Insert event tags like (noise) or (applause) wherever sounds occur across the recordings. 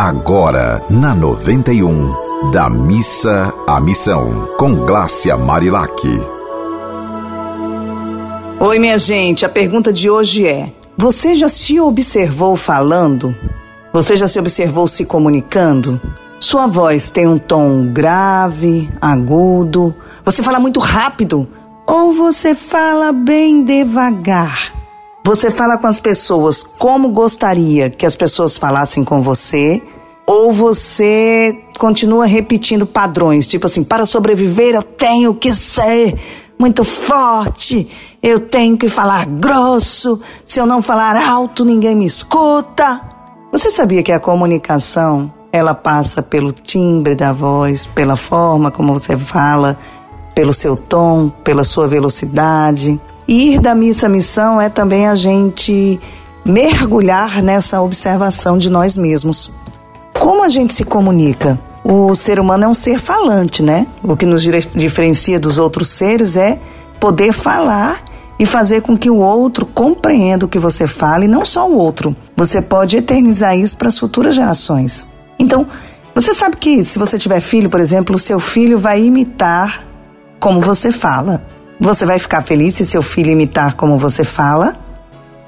Agora, na 91, da missa à missão, com Glácia Marilac. Oi, minha gente, a pergunta de hoje é: Você já se observou falando? Você já se observou se comunicando? Sua voz tem um tom grave, agudo? Você fala muito rápido? Ou você fala bem devagar? Você fala com as pessoas como gostaria que as pessoas falassem com você? Ou você continua repetindo padrões, tipo assim, para sobreviver eu tenho que ser muito forte, eu tenho que falar grosso, se eu não falar alto ninguém me escuta. Você sabia que a comunicação, ela passa pelo timbre da voz, pela forma como você fala, pelo seu tom, pela sua velocidade? Ir da missa à missão é também a gente mergulhar nessa observação de nós mesmos. Como a gente se comunica? O ser humano é um ser falante, né? O que nos diferencia dos outros seres é poder falar e fazer com que o outro compreenda o que você fala e não só o outro. Você pode eternizar isso para as futuras gerações. Então, você sabe que se você tiver filho, por exemplo, o seu filho vai imitar como você fala. Você vai ficar feliz se seu filho imitar como você fala?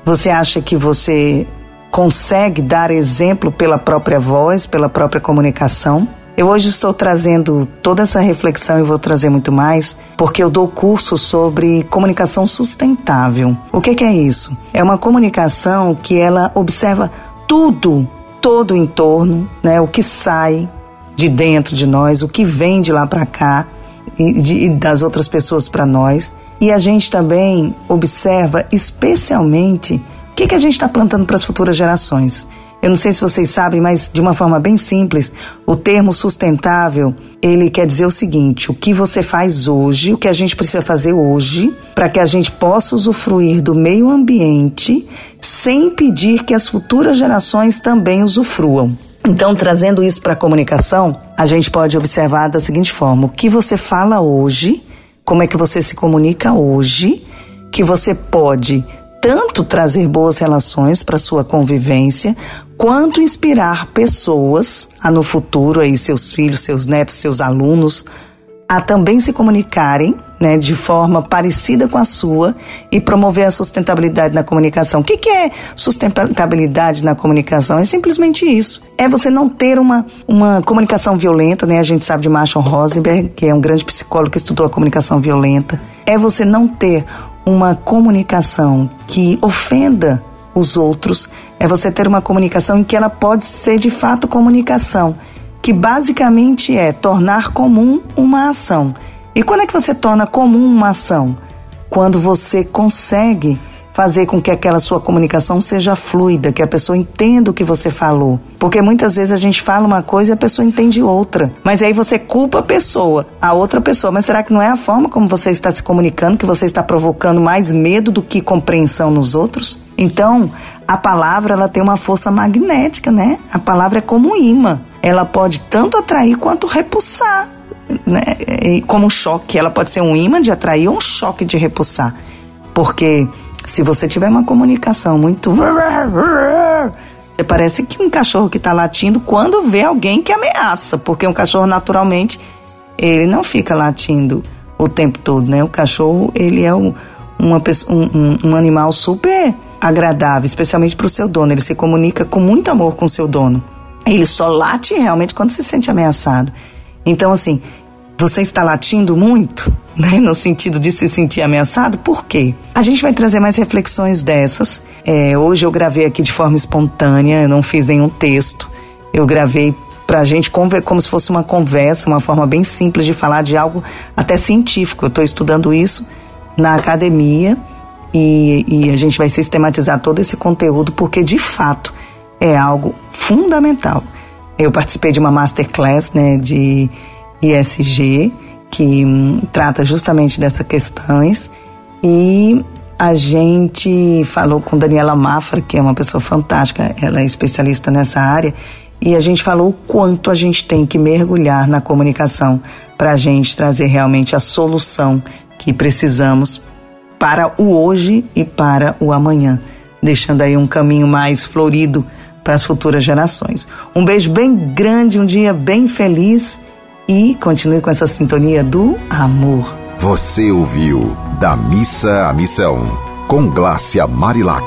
Você acha que você consegue dar exemplo pela própria voz, pela própria comunicação? Eu hoje estou trazendo toda essa reflexão e vou trazer muito mais, porque eu dou curso sobre comunicação sustentável. O que, que é isso? É uma comunicação que ela observa tudo, todo o entorno, né? O que sai de dentro de nós, o que vem de lá para cá e, de, e das outras pessoas para nós. E a gente também observa especialmente o que, que a gente está plantando para as futuras gerações. Eu não sei se vocês sabem, mas de uma forma bem simples, o termo sustentável, ele quer dizer o seguinte: o que você faz hoje, o que a gente precisa fazer hoje, para que a gente possa usufruir do meio ambiente sem impedir que as futuras gerações também usufruam. Então, trazendo isso para a comunicação, a gente pode observar da seguinte forma: o que você fala hoje, como é que você se comunica hoje, que você pode tanto trazer boas relações para sua convivência, quanto inspirar pessoas a no futuro aí seus filhos, seus netos, seus alunos a também se comunicarem né, de forma parecida com a sua e promover a sustentabilidade na comunicação. O que, que é sustentabilidade na comunicação? É simplesmente isso. É você não ter uma, uma comunicação violenta, né? A gente sabe de Marshall Rosenberg, que é um grande psicólogo que estudou a comunicação violenta. É você não ter uma comunicação que ofenda os outros, é você ter uma comunicação em que ela pode ser de fato comunicação, que basicamente é tornar comum uma ação. E quando é que você torna comum uma ação? Quando você consegue fazer com que aquela sua comunicação seja fluida, que a pessoa entenda o que você falou. Porque muitas vezes a gente fala uma coisa e a pessoa entende outra. Mas aí você culpa a pessoa, a outra pessoa. Mas será que não é a forma como você está se comunicando que você está provocando mais medo do que compreensão nos outros? Então, a palavra ela tem uma força magnética, né? A palavra é como um imã. Ela pode tanto atrair quanto repulsar. Né? Como um choque, ela pode ser um imã de atrair ou um choque de repulsar. Porque se você tiver uma comunicação muito. Você parece que um cachorro que está latindo quando vê alguém que ameaça, porque um cachorro naturalmente ele não fica latindo o tempo todo, né? O cachorro ele é um, uma, um, um animal super agradável, especialmente para o seu dono. Ele se comunica com muito amor com o seu dono. Ele só late realmente quando se sente ameaçado. Então, assim, você está latindo muito, (laughs) né, no sentido de se sentir ameaçado, por quê? A gente vai trazer mais reflexões dessas. É, hoje eu gravei aqui de forma espontânea, eu não fiz nenhum texto. Eu gravei para a gente como se fosse uma conversa, uma forma bem simples de falar de algo até científico. Eu estou estudando isso na academia e, e a gente vai sistematizar todo esse conteúdo porque de fato é algo fundamental. Eu participei de uma masterclass né, de ISG, que hum, trata justamente dessas questões, e a gente falou com Daniela Mafra, que é uma pessoa fantástica, ela é especialista nessa área, e a gente falou o quanto a gente tem que mergulhar na comunicação para a gente trazer realmente a solução que precisamos para o hoje e para o amanhã, deixando aí um caminho mais florido para as futuras gerações. Um beijo bem grande, um dia bem feliz e continue com essa sintonia do amor. Você ouviu Da Missa à Missão, com Glácia Marilac.